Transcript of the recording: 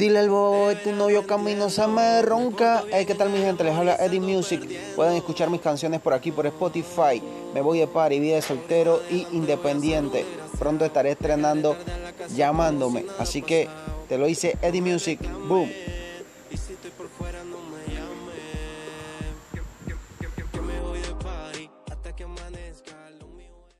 Dile al bobo tu novio camino se me ronca. Hey, ¿qué tal mi gente? Les habla Eddie Music. Pueden escuchar mis canciones por aquí por Spotify. Me voy de party, vida de soltero y independiente. Pronto estaré estrenando llamándome. Así que te lo hice Eddie Music. Boom.